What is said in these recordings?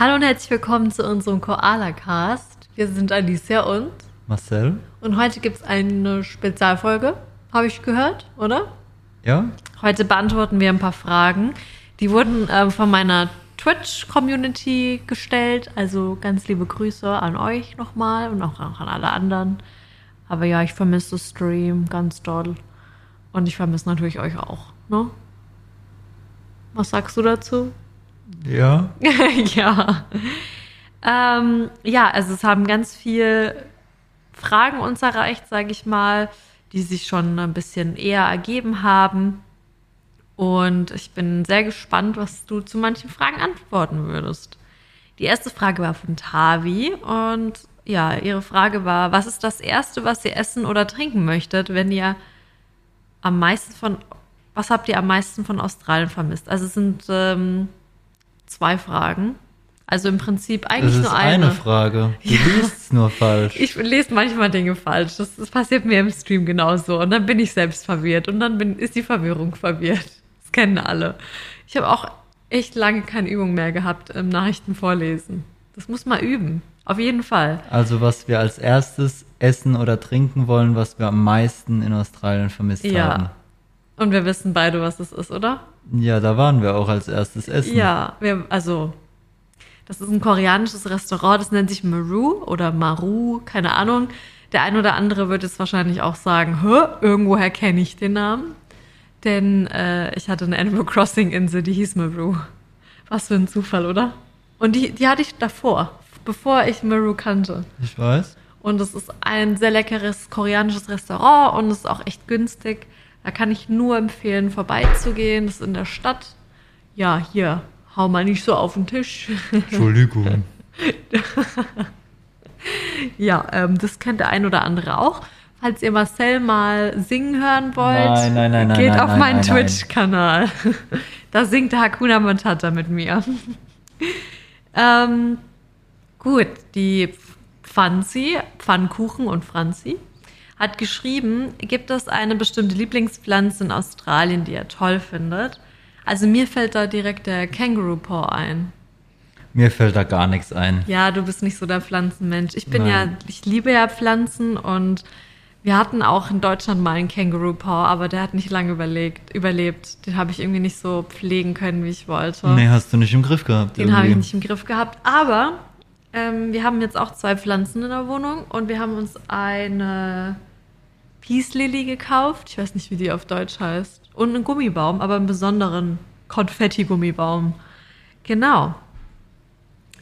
Hallo und herzlich willkommen zu unserem Koala-Cast. Wir sind Alicia und Marcel? Und heute gibt es eine Spezialfolge, habe ich gehört, oder? Ja. Heute beantworten wir ein paar Fragen. Die wurden äh, von meiner Twitch-Community gestellt. Also ganz liebe Grüße an euch nochmal und auch an alle anderen. Aber ja, ich vermisse das Stream ganz doll. Und ich vermisse natürlich euch auch, ne? Was sagst du dazu? Ja. ja. Ähm, ja, also es haben ganz viel Fragen uns erreicht, sage ich mal, die sich schon ein bisschen eher ergeben haben. Und ich bin sehr gespannt, was du zu manchen Fragen antworten würdest. Die erste Frage war von Tavi und ja, ihre Frage war, was ist das Erste, was ihr essen oder trinken möchtet, wenn ihr am meisten von, was habt ihr am meisten von Australien vermisst? Also es sind ähm, zwei Fragen. Also im Prinzip eigentlich nur eine. eine Frage. Du ja. liest es nur falsch. Ich lese manchmal Dinge falsch. Das, das, passiert mir im Stream genauso. Und dann bin ich selbst verwirrt. Und dann bin, ist die Verwirrung verwirrt. Das kennen alle. Ich habe auch echt lange keine Übung mehr gehabt im Nachrichten vorlesen. Das muss man üben. Auf jeden Fall. Also was wir als erstes essen oder trinken wollen, was wir am meisten in Australien vermisst ja. haben. Und wir wissen beide, was es ist, oder? Ja, da waren wir auch als erstes essen. Ja, wir, also das ist ein koreanisches Restaurant, das nennt sich Maru oder Maru, keine Ahnung. Der ein oder andere wird jetzt wahrscheinlich auch sagen, Hö, irgendwoher kenne ich den Namen. Denn äh, ich hatte eine Animal Crossing Insel, die hieß Maru. Was für ein Zufall, oder? Und die, die hatte ich davor, bevor ich Maru kannte. Ich weiß. Und es ist ein sehr leckeres koreanisches Restaurant und es ist auch echt günstig. Da kann ich nur empfehlen, vorbeizugehen. Das ist in der Stadt. Ja, hier, hau mal nicht so auf den Tisch. Entschuldigung. ja, ähm, das kennt der ein oder andere auch. Falls ihr Marcel mal singen hören wollt, nein, nein, nein, geht auf meinen Twitch-Kanal. da singt der Hakuna Matata mit mir. ähm, gut, die Franzi, Pfannkuchen und Franzi, hat geschrieben, gibt es eine bestimmte Lieblingspflanze in Australien, die er toll findet? Also mir fällt da direkt der Kangaroo Paw ein. Mir fällt da gar nichts ein. Ja, du bist nicht so der Pflanzenmensch. Ich bin Nein. ja, ich liebe ja Pflanzen und wir hatten auch in Deutschland mal einen Kangaroo Paw, aber der hat nicht lange überlegt, überlebt. Den habe ich irgendwie nicht so pflegen können, wie ich wollte. Nee, hast du nicht im Griff gehabt. Den habe ich nicht im Griff gehabt. Aber ähm, wir haben jetzt auch zwei Pflanzen in der Wohnung und wir haben uns eine Peace Lily gekauft. Ich weiß nicht, wie die auf Deutsch heißt und einen Gummibaum, aber einen besonderen Konfetti-Gummibaum. Genau.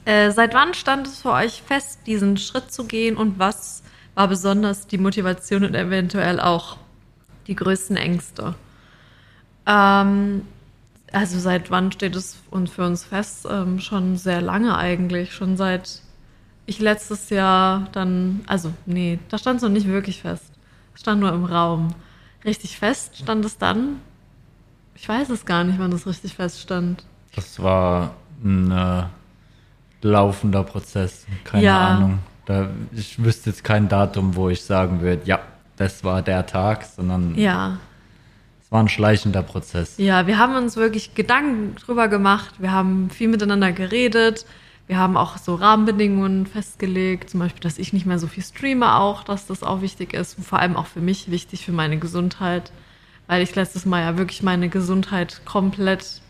Äh, seit wann stand es für euch fest, diesen Schritt zu gehen und was war besonders die Motivation und eventuell auch die größten Ängste? Ähm, also seit wann steht es uns für uns fest? Ähm, schon sehr lange eigentlich, schon seit ich letztes Jahr dann, also nee, da stand es noch nicht wirklich fest. Stand nur im Raum. Richtig fest stand es dann, ich weiß es gar nicht, wann das richtig feststand. Das war ein äh, laufender Prozess, keine ja. Ahnung. Da, ich wüsste jetzt kein Datum, wo ich sagen würde, ja, das war der Tag, sondern ja. es war ein schleichender Prozess. Ja, wir haben uns wirklich Gedanken drüber gemacht, wir haben viel miteinander geredet, wir haben auch so Rahmenbedingungen festgelegt, zum Beispiel, dass ich nicht mehr so viel streame auch, dass das auch wichtig ist und vor allem auch für mich wichtig, für meine Gesundheit weil ich letztes Mal ja wirklich meine Gesundheit komplett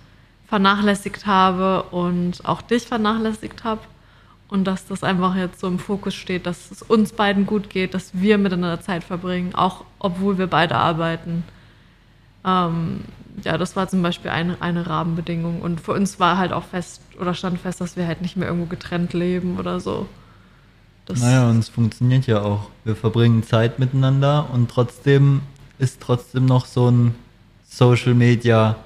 vernachlässigt habe und auch dich vernachlässigt habe. Und dass das einfach jetzt so im Fokus steht, dass es uns beiden gut geht, dass wir miteinander Zeit verbringen, auch obwohl wir beide arbeiten. Ähm, ja, das war zum Beispiel eine, eine Rahmenbedingung. Und für uns war halt auch fest oder stand fest, dass wir halt nicht mehr irgendwo getrennt leben oder so. Das naja, und es funktioniert ja auch. Wir verbringen Zeit miteinander und trotzdem ist trotzdem noch so ein Social Media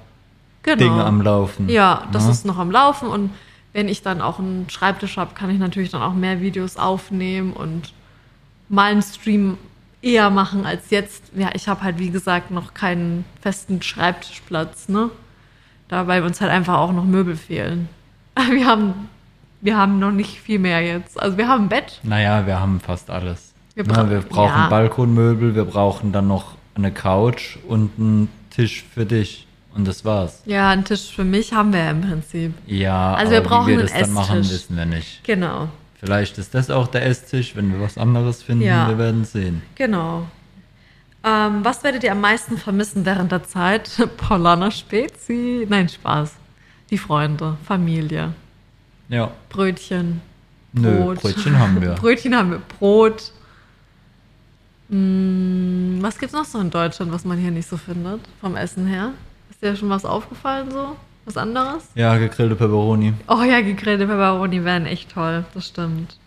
genau. Ding am Laufen. Ja, das ja. ist noch am Laufen und wenn ich dann auch einen Schreibtisch habe, kann ich natürlich dann auch mehr Videos aufnehmen und mal einen Stream eher machen als jetzt. Ja, ich habe halt wie gesagt noch keinen festen Schreibtischplatz, ne? Da weil uns halt einfach auch noch Möbel fehlen. Wir haben wir haben noch nicht viel mehr jetzt. Also wir haben ein Bett. Naja, wir haben fast alles. Wir, bra ja, wir brauchen ja. Balkonmöbel, wir brauchen dann noch eine Couch und einen Tisch für dich. und das war's. Ja, einen Tisch für mich haben wir ja im Prinzip. Ja, Also wir aber brauchen wie wir einen das dann machen, wissen wir nicht. Genau, Vielleicht ist das auch der Esstisch, wenn wir was anderes finden, Ja. wir werden sehen. genau. Ähm, was werdet ihr am meisten vermissen während der Zeit? Paulaner Spezi? Nein, Spaß. Die Freunde, Familie, Ja, Brötchen, nö, Brot. Brötchen haben wir. Brötchen haben wir, Brot. Hm, was gibt's noch so in Deutschland, was man hier nicht so findet, vom Essen her? Ist dir schon was aufgefallen so? Was anderes? Ja, gegrillte Pepperoni. Oh ja, gegrillte Pepperoni wären echt toll, das stimmt.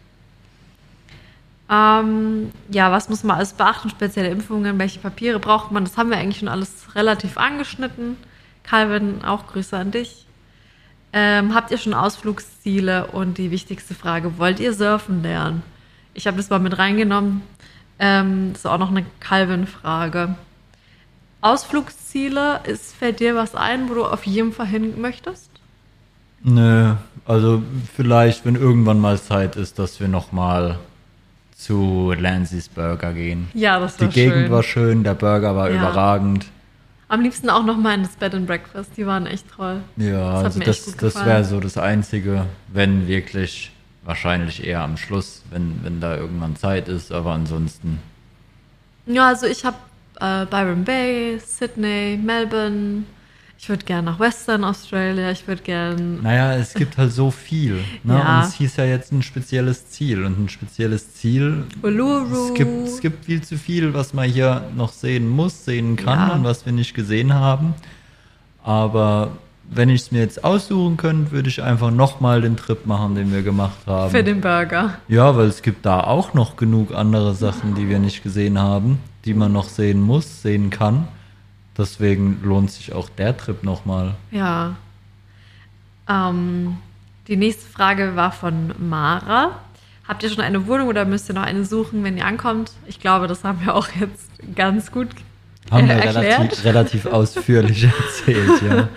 Ähm, ja, was muss man alles beachten? Spezielle Impfungen, welche Papiere braucht man? Das haben wir eigentlich schon alles relativ angeschnitten. Calvin, auch Grüße an dich. Ähm, habt ihr schon Ausflugsziele? Und die wichtigste Frage, wollt ihr surfen lernen? Ich habe das mal mit reingenommen. Ähm, das ist auch noch eine Calvin-Frage. Ausflugsziele, ist, fällt dir was ein, wo du auf jeden Fall hin möchtest? Nö, also vielleicht, wenn irgendwann mal Zeit ist, dass wir nochmal zu Lancy's Burger gehen. Ja, das Die war Gegend schön. war schön, der Burger war Ja. überragend. Am liebsten auch noch mal in das Bed and Breakfast. Die waren echt toll. Ja, Das also das, das wäre so das Einzige, wenn wirklich, wahrscheinlich eher am Schluss, wenn, wenn da irgendwann Zeit ist, aber ansonsten. Ja, also ich habe äh, Byron Bay, Sydney, Melbourne. Ich würde gerne nach Western Australia. Ich würde gerne. Naja, es gibt halt so viel. Ne? Ja. Und es hieß ja jetzt ein spezielles Ziel. Und ein spezielles Ziel Uluru. Es gibt, es gibt viel zu viel, was man hier noch sehen muss, sehen kann Ja. und was wir nicht gesehen haben. Aber wenn ich es mir jetzt aussuchen könnte, würde ich einfach nochmal den Trip machen, den wir gemacht haben. Für den Burger. ja, weil es gibt da auch noch genug andere Sachen, die wir nicht gesehen haben, die man noch sehen muss, sehen kann. Deswegen lohnt sich auch der Trip nochmal. Ja. Ähm, die nächste Frage war von Mara. Habt ihr schon eine Wohnung oder müsst ihr noch eine suchen, wenn ihr ankommt? Ich glaube, das haben wir auch jetzt ganz gut Haben wir äh, erklärt. relativ, relativ ausführlich erzählt, ja.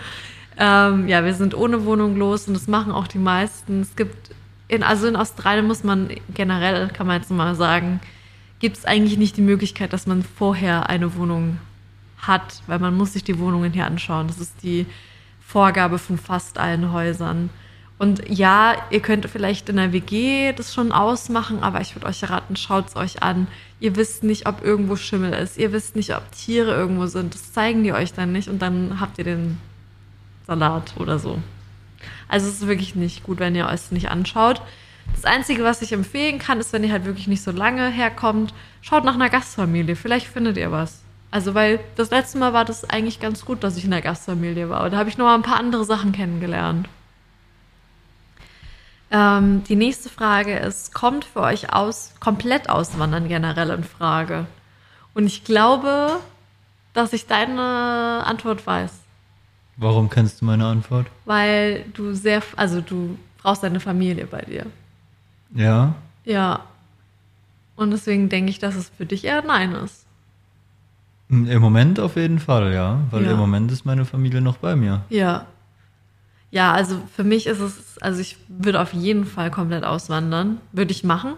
Ähm, ja, wir sind ohne Wohnung los und das machen auch die meisten. Es gibt, in, also in Australien muss man generell, kann man jetzt mal sagen, gibt es eigentlich nicht die Möglichkeit, dass man vorher eine Wohnung hat, weil man muss sich die Wohnungen hier anschauen. Das ist die Vorgabe von fast allen Häusern. Und ja, ihr könnt vielleicht in der WG das schon ausmachen, aber ich würde euch raten, schaut es euch an. Ihr wisst nicht, ob irgendwo Schimmel ist. Ihr wisst nicht, ob Tiere irgendwo sind. Das zeigen die euch dann nicht und dann habt ihr den Salat oder so. Also es ist wirklich nicht gut, wenn ihr euch es nicht anschaut. Das Einzige, was ich empfehlen kann, ist, wenn ihr halt wirklich nicht so lange herkommt, schaut nach einer Gastfamilie. Vielleicht findet ihr was. Also, weil das letzte Mal war das eigentlich ganz gut, dass ich in der Gastfamilie war. Da habe ich noch mal ein paar andere Sachen kennengelernt. Ähm, die nächste Frage ist, kommt für euch aus, komplett auswandern generell in Frage? Und ich glaube, dass ich deine Antwort weiß. Warum kennst du meine Antwort? Weil du sehr, also du brauchst deine Familie bei dir. Ja. Ja. Und deswegen denke ich, dass es für dich eher Nein ist. Im Moment auf jeden Fall, ja. Weil Ja. im Moment ist meine Familie noch bei mir. Ja. Ja, also für mich ist es, also ich würde auf jeden Fall komplett auswandern. Würde ich machen.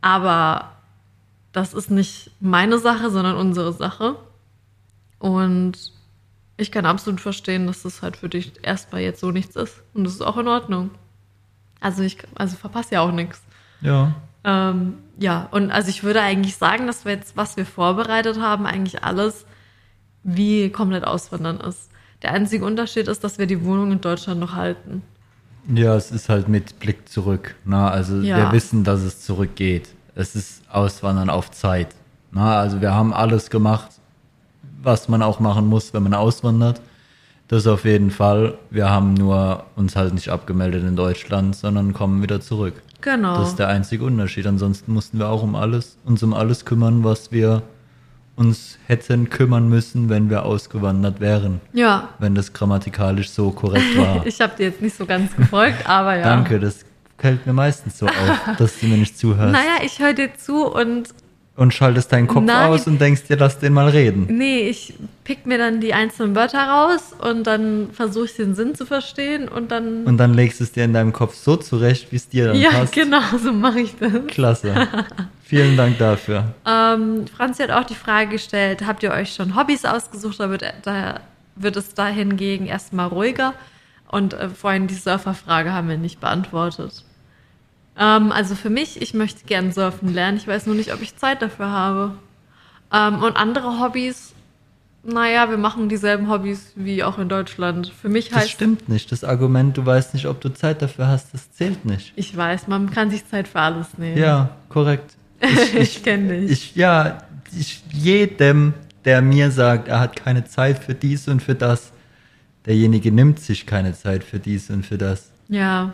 Aber das ist nicht meine Sache, sondern unsere Sache. Und ich kann absolut verstehen, dass das halt für dich erstmal jetzt so nichts ist. Und das ist auch in Ordnung. Also ich, also verpasse ja auch nichts. Ja. Ähm, ja, und also ich würde eigentlich sagen, dass wir jetzt, was wir vorbereitet haben, eigentlich alles wie komplett auswandern ist. Der einzige Unterschied ist, dass wir die Wohnung in Deutschland noch halten. Ja, es ist halt mit Blick zurück. Na, also Ja. wir wissen, dass es zurückgeht. Es ist Auswandern auf Zeit. Na, also wir haben alles gemacht, was man auch machen muss, wenn man auswandert. Das auf jeden Fall. Wir haben nur uns halt nicht abgemeldet in Deutschland, sondern kommen wieder zurück. Genau. Das ist der einzige Unterschied. Ansonsten mussten wir auch um alles, uns um alles kümmern, was wir uns hätten kümmern müssen, wenn wir ausgewandert wären. ja. Wenn das grammatikalisch so korrekt war. Ich habe dir jetzt nicht so ganz gefolgt, aber ja. Danke, das fällt mir meistens so auf, dass du mir nicht zuhörst. Naja, ich höre dir zu und Und schaltest deinen Kopf Nein. aus und denkst dir, lass den mal reden. nee, ich pick mir dann die einzelnen Wörter raus und dann versuche ich den Sinn zu verstehen und dann. Und dann legst du es dir in deinem Kopf so zurecht, wie es dir dann ja, passt. genau, so mache ich das. Klasse. Vielen Dank dafür. Ähm, Franzi hat auch die Frage gestellt, habt ihr euch schon Hobbys ausgesucht? Da wird, da wird es da hingegen erstmal ruhiger. Und äh, vorhin die Surferfrage haben wir nicht beantwortet. Ähm, also für mich, ich möchte gern surfen lernen. Ich weiß nur nicht, ob ich Zeit dafür habe. Ähm, und andere Hobbys, naja, wir machen dieselben Hobbys wie auch in Deutschland. Für mich Das heißt stimmt nicht. Das Argument, du weißt nicht, ob du Zeit dafür hast, das zählt nicht. Ich weiß, man kann sich Zeit für alles nehmen. Ja, korrekt. ich, kenne dich. Ich, ja, ich, jedem, der mir sagt, er hat keine Zeit für dies und für das, derjenige nimmt sich keine Zeit für dies und für das. ja,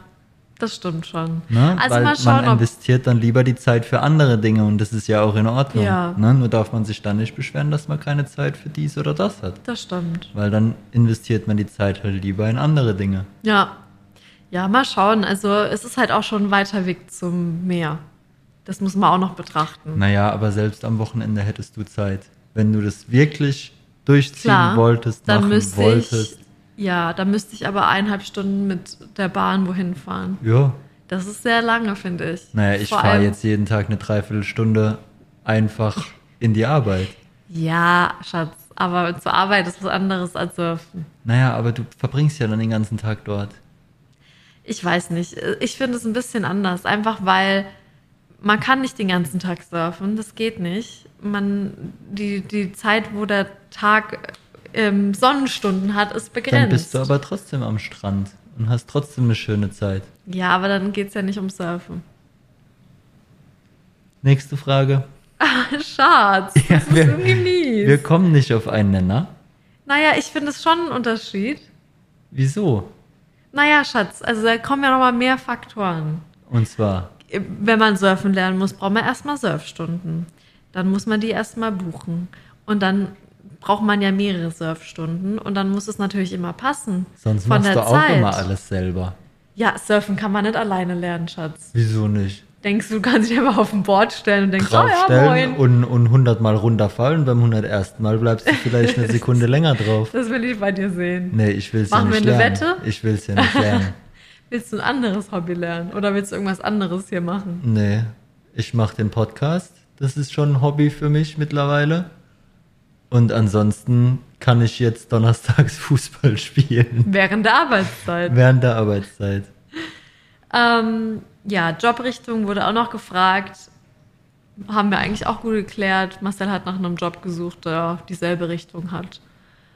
das stimmt schon. Ne? Also Weil mal schauen, man investiert dann lieber die Zeit für andere Dinge und das ist ja auch in Ordnung. Ja. Ne? Nur darf man sich dann nicht beschweren, dass man keine Zeit für dies oder das hat. das stimmt. Weil dann investiert man die Zeit halt lieber in andere Dinge. Ja. Ja, mal schauen. Also es ist halt auch schon ein weiter Weg zum Meer. Das muss man auch noch betrachten. Naja, aber selbst am Wochenende hättest du Zeit. Wenn du das wirklich durchziehen Klar, wolltest, dann machen müsste wolltest. Ja, da müsste ich aber eineinhalb Stunden mit der Bahn wohin fahren. Ja. Das ist sehr lange, finde ich. Naja, ich fahre jetzt jeden Tag eine Dreiviertelstunde einfach in die Arbeit. Ja, Schatz, aber zur Arbeit ist was anderes als surfen. Naja, aber du verbringst ja dann den ganzen Tag dort. Ich weiß nicht. Ich finde es ein bisschen anders. Einfach weil man kann nicht den ganzen Tag surfen. Das geht nicht. Man, die, die Zeit, wo der Tag ähm, Sonnenstunden hat, ist begrenzt. Dann bist du aber trotzdem am Strand und hast trotzdem eine schöne Zeit. ja, aber dann geht es ja nicht um Surfen. Nächste Frage. Schatz, das Ja, ist wir- irgendwie mies. Wir kommen nicht auf einen Nenner. naja, ich finde es schon einen Unterschied. Wieso? Naja, Schatz, also da kommen ja nochmal mehr Faktoren. Und zwar, wenn man surfen lernen muss, braucht man erstmal Surfstunden. Dann muss man die erstmal buchen. Und dann braucht man ja mehrere Surfstunden. Und dann muss es natürlich immer passen. sonst von machst der du auch Zeit. immer alles selber. Ja, surfen kann man nicht alleine lernen, Schatz. Wieso nicht? Denkst du, du kannst dich einfach auf ein Board stellen und denkst, oh ja, moin. und, und 100 Mal runterfallen. Beim 101. Mal bleibst du vielleicht eine Sekunde länger drauf. Das will ich bei dir sehen. Nee, ich will es ja Machen nicht wir eine lernen. Wette? Ich will es ja nicht lernen. Willst du ein anderes Hobby lernen? Oder willst du irgendwas anderes hier machen? Nee, ich mache den Podcast. Das ist schon ein Hobby für mich mittlerweile. Und ansonsten kann ich jetzt donnerstags Fußball spielen. Während der Arbeitszeit. Während der Arbeitszeit. Ähm, ja, Jobrichtung wurde auch noch gefragt. Haben wir eigentlich auch gut geklärt. Marcel hat nach einem Job gesucht, der dieselbe Richtung hat.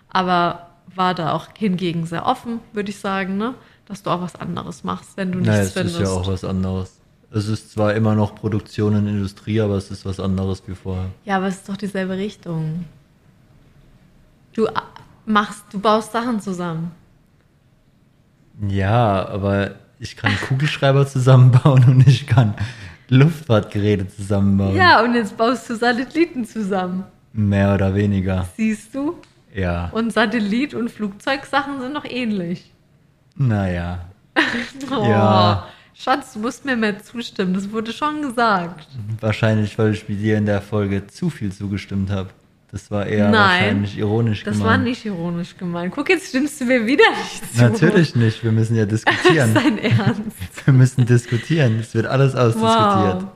Aber war da auch hingegen sehr offen, würde ich sagen, ne? Dass du auch was anderes machst, wenn du nichts Naja, es findest. ist ja auch was anderes. Es ist zwar immer noch Produktion und Industrie, aber es ist was anderes wie vorher. ja, aber es ist doch dieselbe Richtung. Du machst, du baust Sachen zusammen. Ja, aber ich kann Kugelschreiber zusammenbauen und ich kann Luftfahrtgeräte zusammenbauen. Ja, und jetzt baust du Satelliten zusammen. Mehr oder weniger. Siehst du? Ja. Und Satellit- und Flugzeugsachen sind noch ähnlich. Naja. Oh, Ja. Schatz, du musst mir mehr zustimmen. Das wurde schon gesagt. Wahrscheinlich, weil ich mit dir in der Folge zu viel zugestimmt habe. Das war eher Nein, wahrscheinlich ironisch Das gemeint. war nicht ironisch gemeint. Guck, jetzt stimmst du mir wieder nicht zu. Natürlich nicht. Wir müssen ja Das ist diskutieren. dein Ernst. Wir müssen diskutieren. Es wird alles ausdiskutiert. Wow.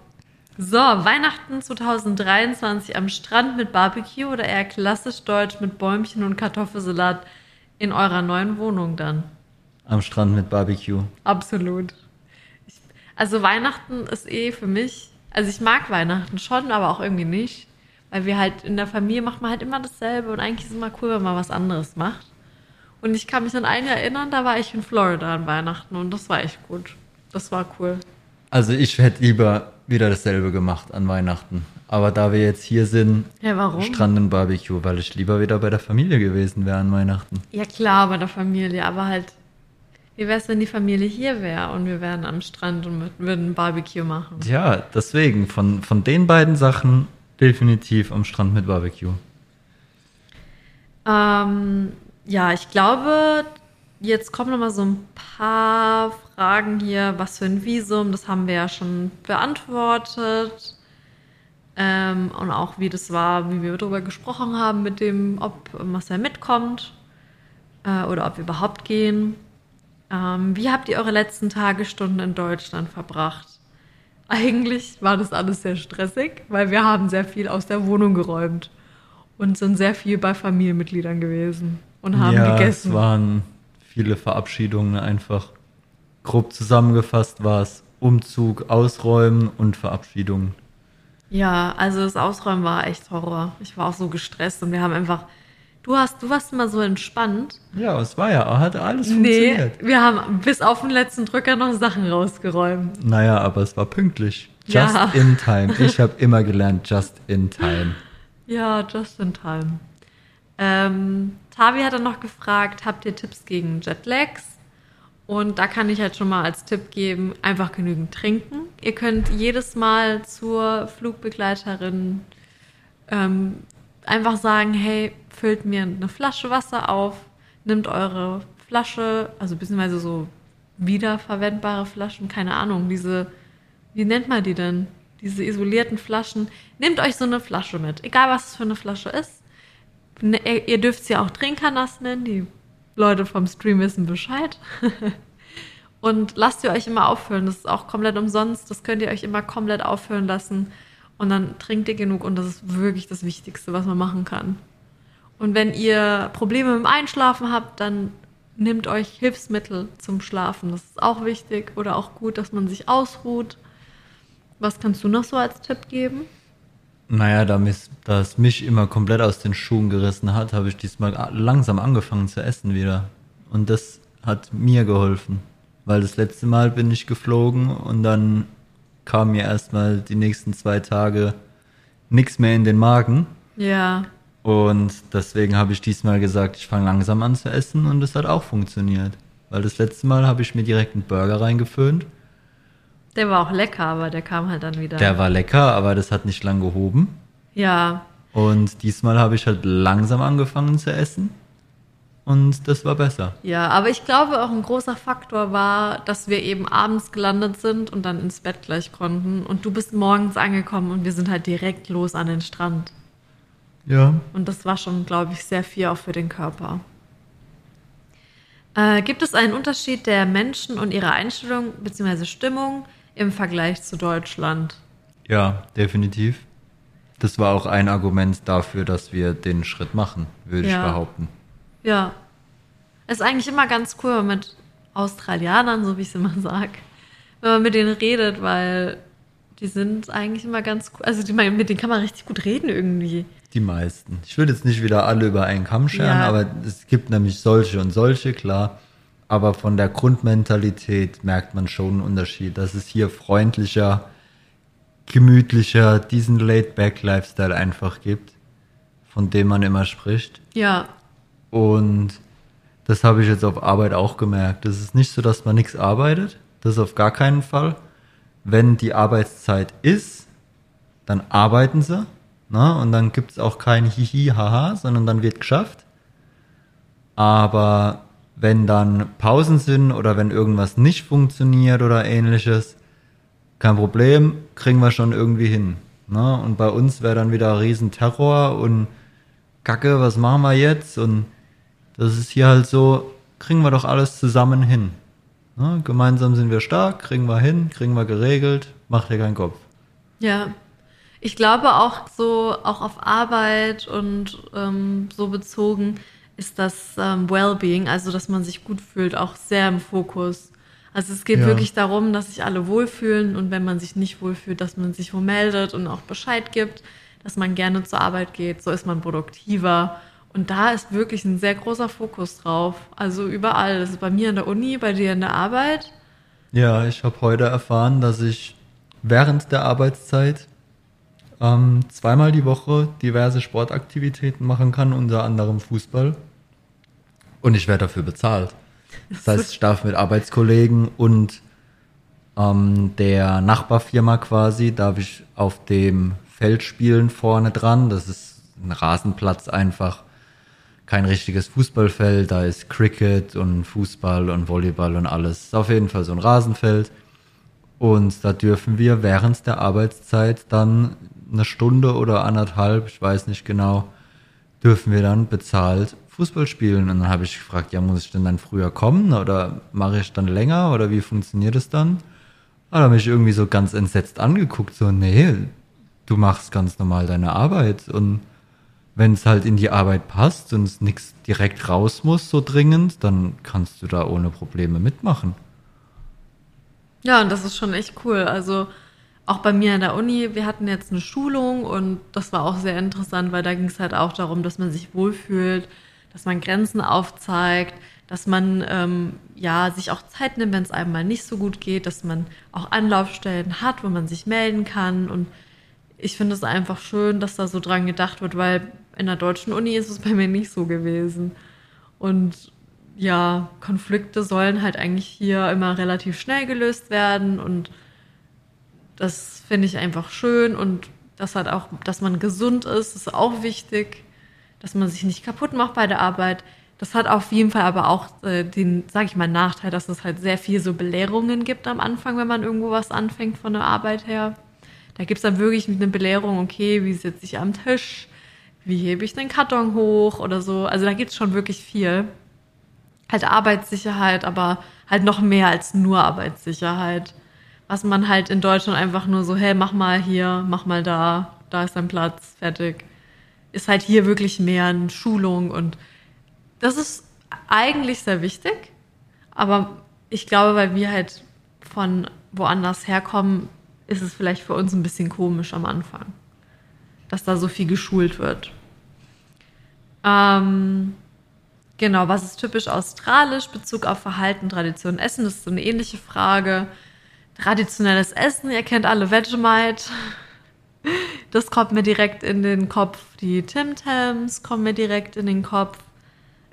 So, Weihnachten 2023 am Strand mit Barbecue oder eher klassisch deutsch mit Bäumchen und Kartoffelsalat in eurer neuen Wohnung dann? Am Strand mit Barbecue. Absolut. Ich, also Weihnachten ist eh für mich, also ich mag Weihnachten schon, aber auch irgendwie nicht. Weil wir halt in der Familie macht man halt immer dasselbe und eigentlich ist es immer cool, wenn man was anderes macht. Und ich kann mich an einen erinnern, da war ich in Florida an Weihnachten und das war echt gut. Das war cool. Also ich hätte lieber wieder dasselbe gemacht an Weihnachten. Aber da wir jetzt hier sind, Ja, warum? Strand und Barbecue, weil ich lieber wieder bei der Familie gewesen wäre an Weihnachten. Ja klar, bei der Familie, aber halt, wie wäre es, wenn die Familie hier wäre und wir wären am Strand und würden ein Barbecue machen? Ja, deswegen, von, von den beiden Sachen definitiv am Strand mit Barbecue. Ähm, ja, ich glaube, jetzt kommen noch mal so ein paar Fragen hier. Was für ein Visum? Das haben wir ja schon beantwortet. Ähm, und auch wie das war, wie wir darüber gesprochen haben, mit dem, ob Marcel mitkommt äh, oder ob wir überhaupt gehen. Ähm, wie habt ihr eure letzten Tagesstunden in Deutschland verbracht? Eigentlich war das alles sehr stressig, weil wir haben sehr viel aus der Wohnung geräumt und sind sehr viel bei Familienmitgliedern gewesen. und haben ja, gegessen. es waren viele Verabschiedungen einfach. Grob zusammengefasst war es Umzug, Ausräumen und Verabschiedungen. Ja, also das Ausräumen war echt Horror. Ich war auch so gestresst und wir haben einfach. Du hast, du warst immer so entspannt. Ja, es war ja, hat alles Nee, funktioniert. wir haben bis auf den letzten Drücker noch Sachen rausgeräumt. Naja, aber es war pünktlich. Just Ja. in time. Ich habe immer gelernt, just in time. Ja, just in time. Ähm, Tavi hat dann noch gefragt, habt ihr Tipps gegen Jetlags? Und da kann ich halt schon mal als Tipp geben, einfach genügend trinken. Ihr könnt jedes Mal zur Flugbegleiterin ähm, einfach sagen, hey, füllt mir eine Flasche Wasser auf, nimmt eure Flasche, also beziehungsweise so wiederverwendbare Flaschen, keine Ahnung, diese, wie nennt man die denn? Diese isolierten Flaschen. Nehmt euch so eine Flasche mit, egal was es für eine Flasche ist. Ne, Ihr dürft sie auch Trinkernass nennen, die Leute vom Stream wissen Bescheid. Und lasst ihr euch immer auffüllen. Das ist auch komplett umsonst. Das könnt ihr euch immer komplett auffüllen lassen. Und dann trinkt ihr genug. Und das ist wirklich das Wichtigste, was man machen kann. Und wenn ihr Probleme mit dem Einschlafen habt, dann nehmt euch Hilfsmittel zum Schlafen. Das ist auch wichtig. Oder auch gut, dass man sich ausruht. Was kannst du noch so als Tipp geben? Naja, da mis- da es mich immer komplett aus den Schuhen gerissen hat, habe ich diesmal langsam angefangen zu essen wieder. Und das hat mir geholfen. Weil das letzte Mal bin ich geflogen und dann kam mir erstmal die nächsten zwei Tage nichts mehr in den Magen. Ja, Und deswegen habe ich diesmal gesagt, ich fange langsam an zu essen und es hat auch funktioniert. Weil das letzte Mal habe ich mir direkt einen Burger reingeföhnt. der war auch lecker, aber der kam halt dann wieder. Der war lecker, aber das hat nicht lang gehoben. ja, Und diesmal habe ich halt langsam angefangen zu essen. Und das war besser. Ja, aber ich glaube auch ein großer Faktor war, dass wir eben abends gelandet sind und dann ins Bett gleich konnten. Und du bist morgens angekommen und wir sind halt direkt los an den Strand. Ja. Und das war schon, glaube ich, sehr viel auch für den Körper. Äh, gibt es einen Unterschied der Menschen und ihrer Einstellung bzw. Stimmung im Vergleich zu Deutschland? Ja, definitiv. Das war auch ein Argument dafür, dass wir den Schritt machen, würde Ja. ich behaupten. Ja. Es ist eigentlich immer ganz cool wenn man mit Australianern, so wie ich es immer sage, wenn man mit denen redet, weil die sind eigentlich immer ganz cool. Also die, mit denen kann man richtig gut reden irgendwie. Die meisten. Ich würde jetzt nicht wieder alle über einen Kamm scheren, Ja. aber es gibt nämlich solche und solche, klar. Aber von der Grundmentalität merkt man schon einen Unterschied. dass es hier freundlicher, gemütlicher, diesen Laid-Back-Lifestyle einfach gibt, von dem man immer spricht. Ja, Und das habe ich jetzt auf Arbeit auch gemerkt. Es ist nicht so, dass man nichts arbeitet. Das ist auf gar keinen Fall. Wenn die Arbeitszeit ist, dann arbeiten sie. Ne? Und dann gibt es auch kein Hihi, Haha, sondern dann wird geschafft. Aber wenn dann Pausen sind oder wenn irgendwas nicht funktioniert oder ähnliches, kein Problem, kriegen wir schon irgendwie hin. Ne? Und bei uns wäre dann wieder Riesenterror und Kacke, was machen wir jetzt? Und das ist hier halt so, kriegen wir doch alles zusammen hin. Ne? Gemeinsam sind wir stark, kriegen wir hin, kriegen wir geregelt, macht dir keinen Kopf. ja. Ich glaube auch so, auch auf Arbeit und ähm, so bezogen ist das ähm, Wellbeing, also dass man sich gut fühlt, auch sehr im Fokus. Also es geht Ja. wirklich darum, dass sich alle wohlfühlen und wenn man sich nicht wohlfühlt, dass man sich wo meldet und auch Bescheid gibt, dass man gerne zur Arbeit geht, so ist man produktiver. Und da ist wirklich ein sehr großer Fokus drauf. Also überall. Das ist bei mir in der Uni, bei dir in der Arbeit. Ja, ich habe heute erfahren, dass ich während der Arbeitszeit ähm, zweimal die Woche diverse Sportaktivitäten machen kann, unter anderem Fußball. Und ich werde dafür bezahlt. Das heißt, ich darf mit Arbeitskollegen und ähm, der Nachbarfirma quasi, darf ich auf dem Feld spielen vorne dran. Das ist ein Rasenplatz einfach. Kein richtiges Fußballfeld, da ist Cricket und Fußball und Volleyball und alles. Ist auf jeden Fall so ein Rasenfeld. Und da dürfen wir während der Arbeitszeit dann eine Stunde oder anderthalb, ich weiß nicht genau, dürfen wir dann bezahlt Fußball spielen. Und dann habe ich gefragt, ja, muss ich denn dann früher kommen oder mache ich dann länger oder wie funktioniert es dann? Hat er mich irgendwie so ganz entsetzt angeguckt, so, nee, du machst ganz normal deine Arbeit und wenn es halt in die Arbeit passt und es nichts direkt raus muss, so dringend, dann kannst du da ohne Probleme mitmachen. Ja, und das ist schon echt cool. Also auch bei mir an der Uni, wir hatten jetzt eine Schulung und das war auch sehr interessant, weil da ging es halt auch darum, dass man sich wohlfühlt, dass man Grenzen aufzeigt, dass man ähm, ja sich auch Zeit nimmt, wenn es einem mal nicht so gut geht, dass man auch Anlaufstellen hat, wo man sich melden kann. Und ich finde es einfach schön, dass da so dran gedacht wird, weil in der deutschen Uni ist es bei mir nicht so gewesen. Und ja, Konflikte sollen halt eigentlich hier immer relativ schnell gelöst werden und das finde ich einfach schön und das hat auch, dass man gesund ist, ist auch wichtig, dass man sich nicht kaputt macht bei der Arbeit. Das hat auf jeden Fall aber auch äh, den, sage ich mal, Nachteil, dass es halt sehr viel so Belehrungen gibt am Anfang, wenn man irgendwo was anfängt von der Arbeit her. Da gibt es dann wirklich eine Belehrung, okay, wie sitze ich am Tisch, wie hebe ich den Karton hoch oder so. Also da gibt es schon wirklich viel. Halt Arbeitssicherheit, aber halt noch mehr als nur Arbeitssicherheit. Was man halt in Deutschland einfach nur so, hey, mach mal hier, mach mal da, da ist dein Platz, fertig. Ist halt hier wirklich mehr eine Schulung und das ist eigentlich sehr wichtig, aber ich glaube, weil wir halt von woanders herkommen, ist es vielleicht für uns ein bisschen komisch am Anfang, dass da so viel geschult wird. Ähm, genau, was ist typisch australisch? Bezug auf Verhalten, Tradition, Essen, das ist so eine ähnliche Frage. Traditionelles Essen, ihr kennt alle Vegemite. Das kommt mir direkt in den Kopf. Die Tim Tams kommen mir direkt in den Kopf.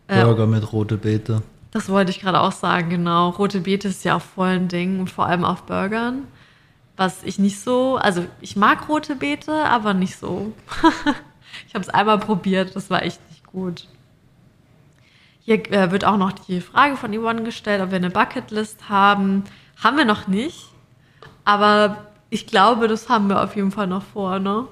Burger äh, mit rote Beete. Das wollte ich gerade auch sagen, genau. Rote Beete ist ja auch voll ein Ding und vor allem auf Burgern. Was ich nicht so, also ich mag rote Beete, aber nicht so. ich habe es einmal probiert, das war echt nicht gut. Hier äh, wird auch noch die Frage von Yvonne gestellt, ob wir eine Bucketlist haben. Haben wir noch nicht, aber ich glaube, das haben wir auf jeden Fall noch vor, ne?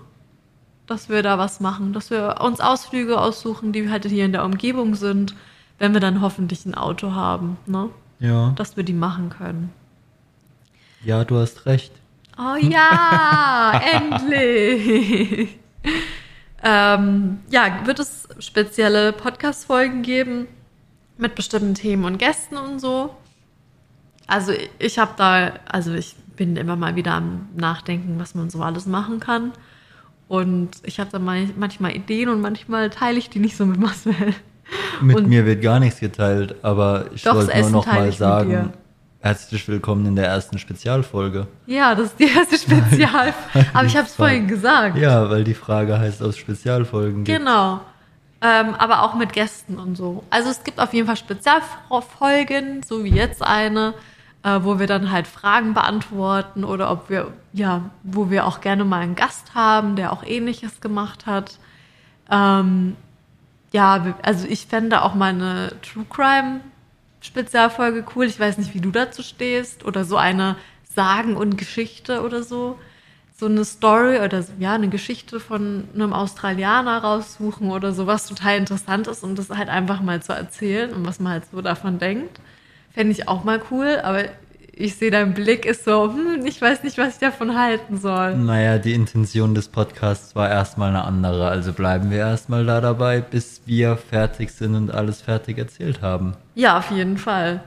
dass wir da was machen, dass wir uns Ausflüge aussuchen, die halt hier in der Umgebung sind, wenn wir dann hoffentlich ein Auto haben, ne? Ja. Dass wir die machen können. Ja, du hast recht. Oh ja, endlich. ähm, ja, wird es spezielle Podcast-Folgen geben mit bestimmten Themen und Gästen und so. Also ich habe da, also ich bin immer mal wieder am Nachdenken, was man so alles machen kann. Und ich habe dann manchmal Ideen und manchmal teile ich die nicht so mit Marcel. Mit und mir wird gar nichts geteilt, aber ich wollte nur noch mal sagen, herzlich willkommen in der ersten Spezialfolge. Ja, das ist die erste Spezialfolge. aber ich habe es vorhin gesagt. Ja, weil die Frage heißt aus Spezialfolgen. Gibt. Genau. Ähm, aber auch mit Gästen und so. Also es gibt auf jeden Fall Spezialfolgen, so wie jetzt eine äh, wo wir dann halt Fragen beantworten oder ob wir, ja, wo wir auch gerne mal einen Gast haben, der auch ähnliches gemacht hat. Ähm, ja, also ich fände auch mal eine True Crime Spezialfolge cool. Ich weiß nicht, wie du dazu stehst oder so eine Sagen und Geschichte oder so. So eine Story oder ja, eine Geschichte von einem Australianer raussuchen oder so, was total interessant ist und das halt einfach mal zu erzählen und was man halt so davon denkt. Fände ich auch mal cool, aber ich sehe, dein Blick ist so, hm, ich weiß nicht, was ich davon halten soll. Naja, die Intention des Podcasts war erstmal eine andere. Also bleiben wir erstmal da dabei, bis wir fertig sind und alles fertig erzählt haben. Ja, auf jeden Fall.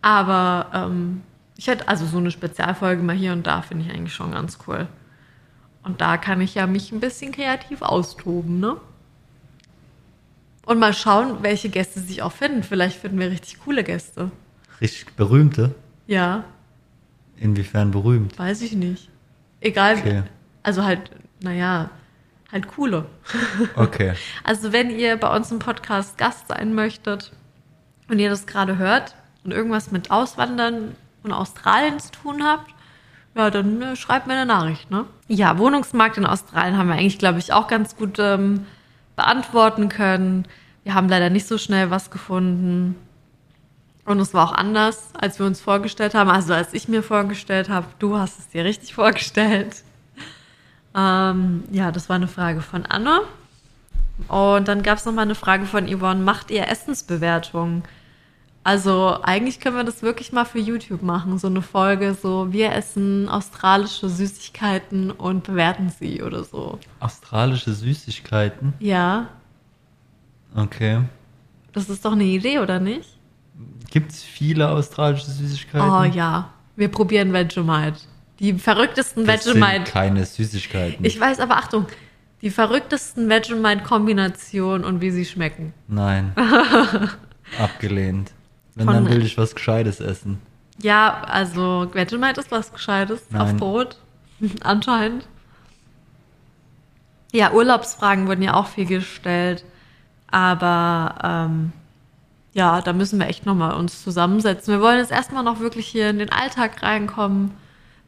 Aber ähm, ich hätte also so eine Spezialfolge mal hier und da, finde ich eigentlich schon ganz cool. Und da kann ich ja mich ein bisschen kreativ austoben, ne? Und mal schauen, welche Gäste sich auch finden. Vielleicht finden wir richtig coole Gäste. Richtig berühmte? Ja. Inwiefern berühmt? Weiß ich nicht. Egal. Okay. Also halt, naja, halt coole. Okay. Also wenn ihr bei uns im Podcast Gast sein möchtet und ihr das gerade hört und irgendwas mit Auswandern und Australien zu tun habt, ja, dann äh, schreibt mir eine Nachricht, ne? Ja, Wohnungsmarkt in Australien haben wir eigentlich, glaube ich, auch ganz gut ähm, beantworten können. Wir haben leider nicht so schnell was gefunden. Und es war auch anders, als wir uns vorgestellt haben. Also als ich mir vorgestellt habe, du hast es dir richtig vorgestellt. Ähm, ja, das war eine Frage von Anne. Und dann gab es nochmal eine Frage von Yvonne, macht ihr Essensbewertungen? Also eigentlich können wir das wirklich mal für YouTube machen, so eine Folge, so wir essen australische Süßigkeiten und bewerten sie oder so. Australische Süßigkeiten? Ja, Okay. das ist doch eine Idee, oder nicht? Gibt es viele australische Süßigkeiten? Oh ja, wir probieren Vegemite. Die verrücktesten das sind Vegemite. keine Süßigkeiten. Ich weiß, aber Achtung, die verrücktesten Vegemite-Kombinationen und wie sie schmecken. Nein. Abgelehnt. Wenn, Von- dann will ich was Gescheites essen. Ja, also Vegemite ist was Gescheites auf Nein. Brot. Anscheinend. Ja, Urlaubsfragen wurden ja auch viel gestellt. Aber ähm, ja, da müssen wir echt nochmal uns zusammensetzen. Wir wollen jetzt erstmal noch wirklich hier in den Alltag reinkommen,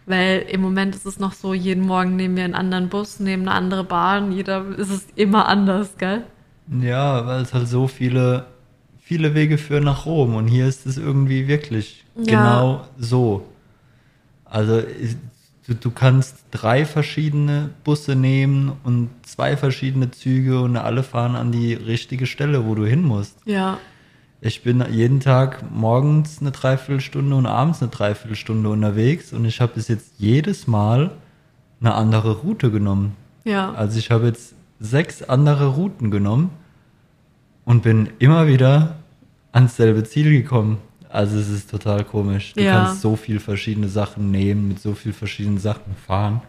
weil im Moment ist es noch so, jeden Morgen nehmen wir einen anderen Bus, nehmen eine andere Bahn, jeder ist es immer anders, gell? Ja, weil es halt so viele, viele Wege führen nach Rom und hier ist es irgendwie wirklich Ja. genau so. Also du, du kannst drei verschiedene Busse nehmen und zwei verschiedene Züge und alle fahren an die richtige Stelle, wo du hin musst. Ja. Ich bin jeden Tag morgens eine Dreiviertelstunde und abends eine Dreiviertelstunde unterwegs und ich habe bis jetzt jedes Mal eine andere Route genommen. Ja. Also ich habe jetzt sechs andere Routen genommen und bin immer wieder ans selbe Ziel gekommen. Also es ist total komisch. Du Ja. kannst so viel verschiedene Sachen nehmen, mit so viel verschiedenen Sachen fahren.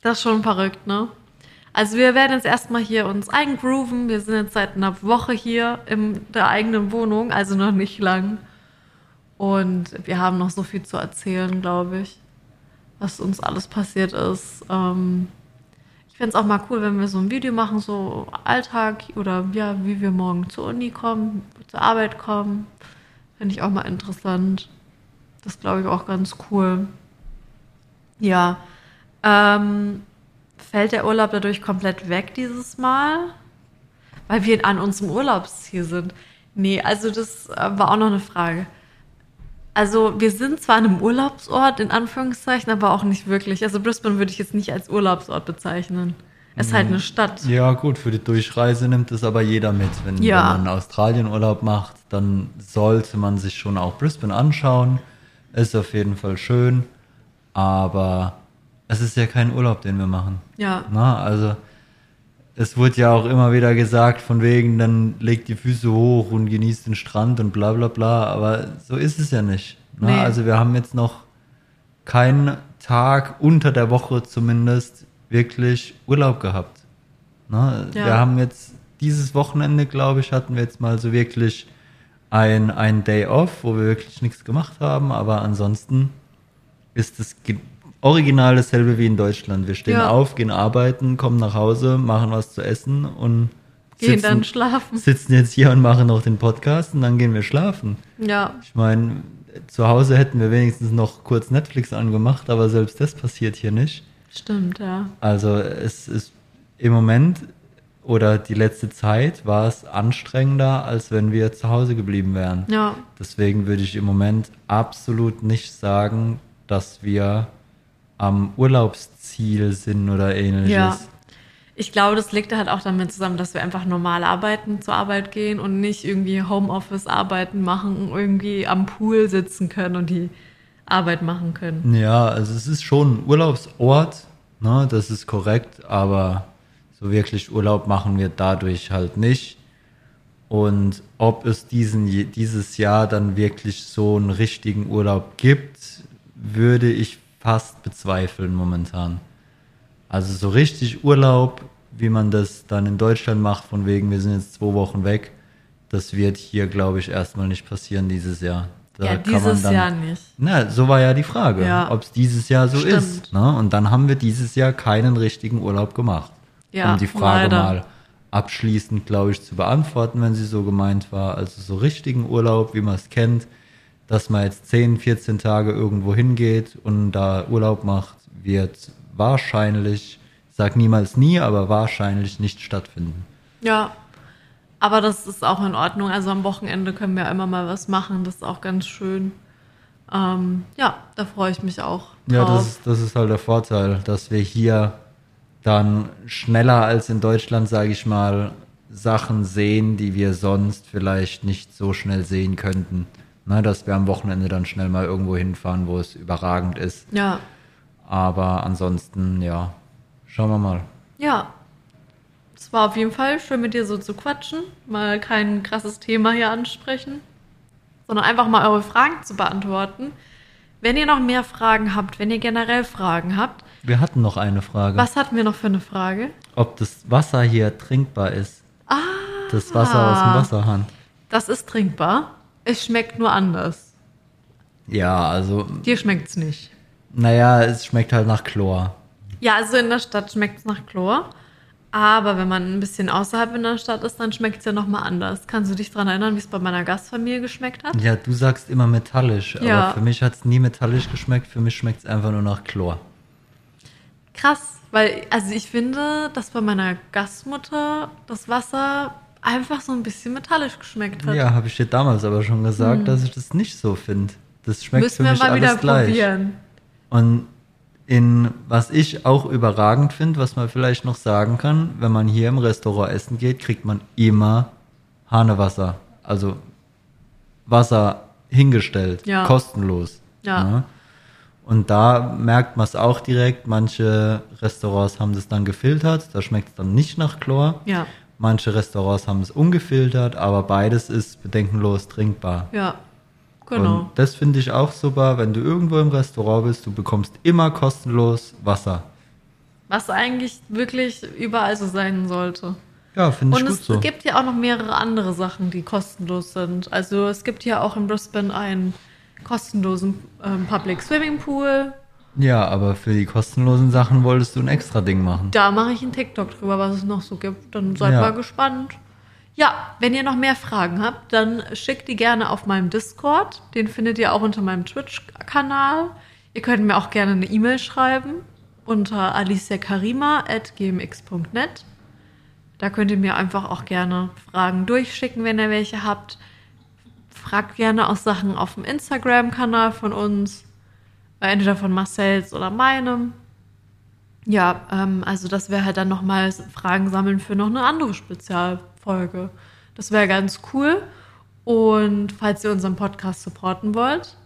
Das ist schon verrückt, ne? Also wir werden jetzt erstmal hier uns eingrooven. Wir sind jetzt seit einer Woche hier in der eigenen Wohnung, also noch nicht lang. Und wir haben noch so viel zu erzählen, glaube ich, was uns alles passiert ist. Ähm, ich fände es auch mal cool, wenn wir so ein Video machen, so Alltag oder ja, wie wir morgen zur Uni kommen, zur Arbeit kommen. Fände ich auch mal interessant. Das glaube ich auch ganz cool. Ja. Ähm, fällt der Urlaub dadurch komplett weg dieses Mal? Weil wir an unserem Urlaubsziel sind. Nee, also das äh, war auch noch eine Frage. Also wir sind zwar an einem Urlaubsort, in Anführungszeichen, aber auch nicht wirklich. Also Brisbane würde ich jetzt nicht als Urlaubsort bezeichnen. Es ist halt eine Stadt. Ja gut, für die Durchreise nimmt es aber jeder mit. Wenn, Ja. wenn man Australienurlaub macht, dann sollte man sich schon auch Brisbane anschauen. Ist auf jeden Fall schön, aber es ist ja kein Urlaub, den wir machen. Ja. Na, also es wurde ja auch immer wieder gesagt, von wegen, dann legt die Füße hoch und genießt den Strand und bla bla bla, aber so ist es ja nicht. Na, Nee. Also wir haben jetzt noch keinen Tag unter der Woche zumindest wirklich Urlaub gehabt. Na, Ja. Wir haben jetzt dieses Wochenende, glaube ich, hatten wir jetzt mal so wirklich ein, ein Day off, wo wir wirklich nichts gemacht haben, aber ansonsten ist es original dasselbe wie in Deutschland. Wir stehen Ja. auf, gehen arbeiten, kommen nach Hause, machen was zu essen und Gehen dann schlafen. sitzen jetzt hier und machen noch den Podcast und dann gehen wir schlafen. Ja. Ich meine, zu Hause hätten wir wenigstens noch kurz Netflix angemacht, aber selbst das passiert hier nicht. Stimmt, ja. Also es ist im Moment oder die letzte Zeit war es anstrengender, als wenn wir zu Hause geblieben wären. Ja. Deswegen würde ich im Moment absolut nicht sagen, dass wir am Urlaubsziel sind oder ähnliches. Ja. Ich glaube, das liegt halt auch damit zusammen, dass wir einfach normal arbeiten, zur Arbeit gehen und nicht irgendwie Homeoffice-Arbeiten machen, irgendwie am Pool sitzen können und die Arbeit machen können. Ja, also es ist schon ein Urlaubsort, ne, das ist korrekt, aber so wirklich Urlaub machen wir dadurch halt nicht. Und ob es diesen, dieses Jahr dann wirklich so einen richtigen Urlaub gibt, würde ich fast bezweifeln momentan. Also so richtig Urlaub, wie man das dann in Deutschland macht, von wegen, wir sind jetzt zwei Wochen weg, das wird hier, glaube ich, erstmal nicht passieren dieses Jahr. Da ja, dieses dann- Jahr nicht. na, so war ja die Frage, Ja. ob es dieses Jahr so Stimmt. ist. Ne? Und dann haben wir dieses Jahr keinen richtigen Urlaub gemacht. Ja, um die Frage leider. mal abschließend, glaube ich, zu beantworten, wenn sie so gemeint war. Also so richtigen Urlaub, wie man es kennt, dass man jetzt 10, 14 Tage irgendwo hingeht und da Urlaub macht, wird wahrscheinlich, ich sag niemals nie, aber wahrscheinlich nicht stattfinden. Ja. Aber das ist auch in Ordnung. Also am Wochenende können wir immer mal was machen. Das ist auch ganz schön. Ähm, ja, da freue ich mich auch. Ja, drauf. das ist, das ist halt der Vorteil, dass wir hier dann schneller als in Deutschland, sage ich mal, Sachen sehen, die wir sonst vielleicht nicht so schnell sehen könnten. Na, dass wir am Wochenende dann schnell mal irgendwo hinfahren, wo es überragend ist. Ja. Aber ansonsten, ja, schauen wir mal. Ja. Es war auf jeden Fall schön mit dir so zu quatschen, mal kein krasses Thema hier ansprechen, sondern einfach mal eure Fragen zu beantworten. Wenn ihr noch mehr Fragen habt, wenn ihr generell Fragen habt, Wir hatten noch eine Frage. was hatten wir noch für eine Frage? Ob das Wasser hier trinkbar ist. Ah, Das Wasser aus dem Wasserhahn. das ist trinkbar. Es schmeckt nur anders. Ja, also, Dir schmeckt es nicht. naja, es schmeckt halt nach Chlor. Ja, also in der Stadt schmeckt es nach Chlor. Aber wenn man ein bisschen außerhalb in der Stadt ist, dann schmeckt es ja nochmal anders. Kannst du dich daran erinnern, wie es bei meiner Gastfamilie geschmeckt hat? Ja, du sagst immer metallisch, Ja. aber für mich hat es nie metallisch geschmeckt. Für mich schmeckt es einfach nur nach Chlor. Krass, weil, also ich finde, dass bei meiner Gastmutter das Wasser einfach so ein bisschen metallisch geschmeckt hat. Ja, habe ich dir damals aber schon gesagt, dass ich das nicht so finde. Das schmeckt Müssen für wir mich mal wieder alles gleich. probieren. Und in was ich auch überragend finde, was man vielleicht noch sagen kann, wenn man hier im Restaurant essen geht, kriegt man immer Hanewasser. Also Wasser hingestellt, Ja. kostenlos. Ja. Ne? Und da merkt man es auch direkt. Manche Restaurants haben das dann gefiltert, da schmeckt es dann nicht nach Chlor. Ja, Manche Restaurants haben es ungefiltert, aber beides ist bedenkenlos trinkbar. ja, genau. Und das finde ich auch super, wenn du irgendwo im Restaurant bist, du bekommst immer kostenlos Wasser. Was eigentlich wirklich überall so sein sollte. Ja, finde ich Und gut es so. gibt ja auch noch mehrere andere Sachen, die kostenlos sind. Also es gibt ja auch in Brisbane einen kostenlosen ähm, Public Swimming Pool. Ja, aber für die kostenlosen Sachen wolltest du ein extra Ding machen. Da mache ich einen TikTok drüber, was es noch so gibt. Dann seid Ja. mal gespannt. Ja, wenn ihr noch mehr Fragen habt, dann schickt die gerne auf meinem Discord. Den findet ihr auch unter meinem Twitch-Kanal. Ihr könnt mir auch gerne eine E-Mail schreiben unter aliciakarima.gmx.net. Da könnt ihr mir einfach auch gerne Fragen durchschicken, wenn ihr welche habt. Fragt gerne auch Sachen auf dem Instagram-Kanal von uns. Entweder von Marcells oder meinem. Ja, ähm, also das wäre halt dann nochmal Fragen sammeln für noch eine andere Spezialfolge. Das wäre ganz cool. Und falls ihr unseren Podcast supporten wollt,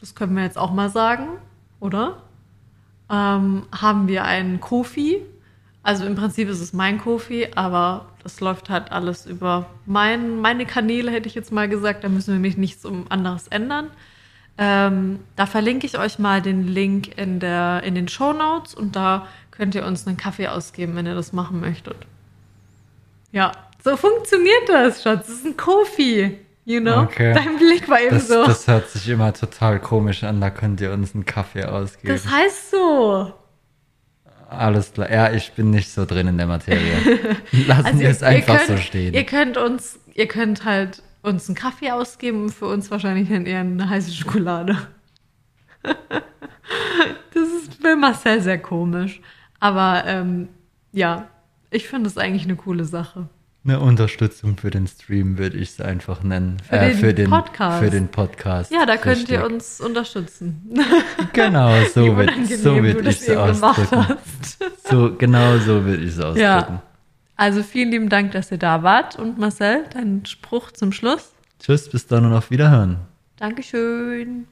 das können wir jetzt auch mal sagen, oder? Ähm, haben wir einen Kofi. Also im Prinzip ist es mein Kofi, aber das läuft halt alles über mein, meine Kanäle, hätte ich jetzt mal gesagt. Da müssen wir mich nichts um anderes ändern. Ähm, da verlinke ich euch mal den Link in, der, in den Show Notes und da könnt ihr uns einen Kaffee ausgeben, wenn ihr das machen möchtet. Ja, so funktioniert das, Schatz. Das ist ein Kofi, you know? Okay. Dein Blick war eben Das, so. das hört sich immer total komisch an, da könnt ihr uns einen Kaffee ausgeben. das heißt so. Alles klar. Ja, ich bin nicht so drin in der Materie. Lassen Also wir es einfach könnt, so stehen. Ihr könnt uns, ihr könnt halt uns einen Kaffee ausgeben und für uns wahrscheinlich dann eher eine heiße Schokolade. das ist für Marcel sehr komisch. Aber ähm, ja, ich finde es eigentlich eine coole Sache. Eine Unterstützung für den Stream würde ich es einfach nennen. Für den für den Podcast. Für den Podcast. Ja, da könnt ihr uns unterstützen. Genau, so wird unangenehm so du würd das ich es ausdrücken. So, genau so würde ich es ausdrücken. Ja. Also vielen lieben Dank, dass ihr da wart. Und Marcel, dein Spruch zum Schluss. Tschüss, bis dann und auf Wiederhören. Dankeschön.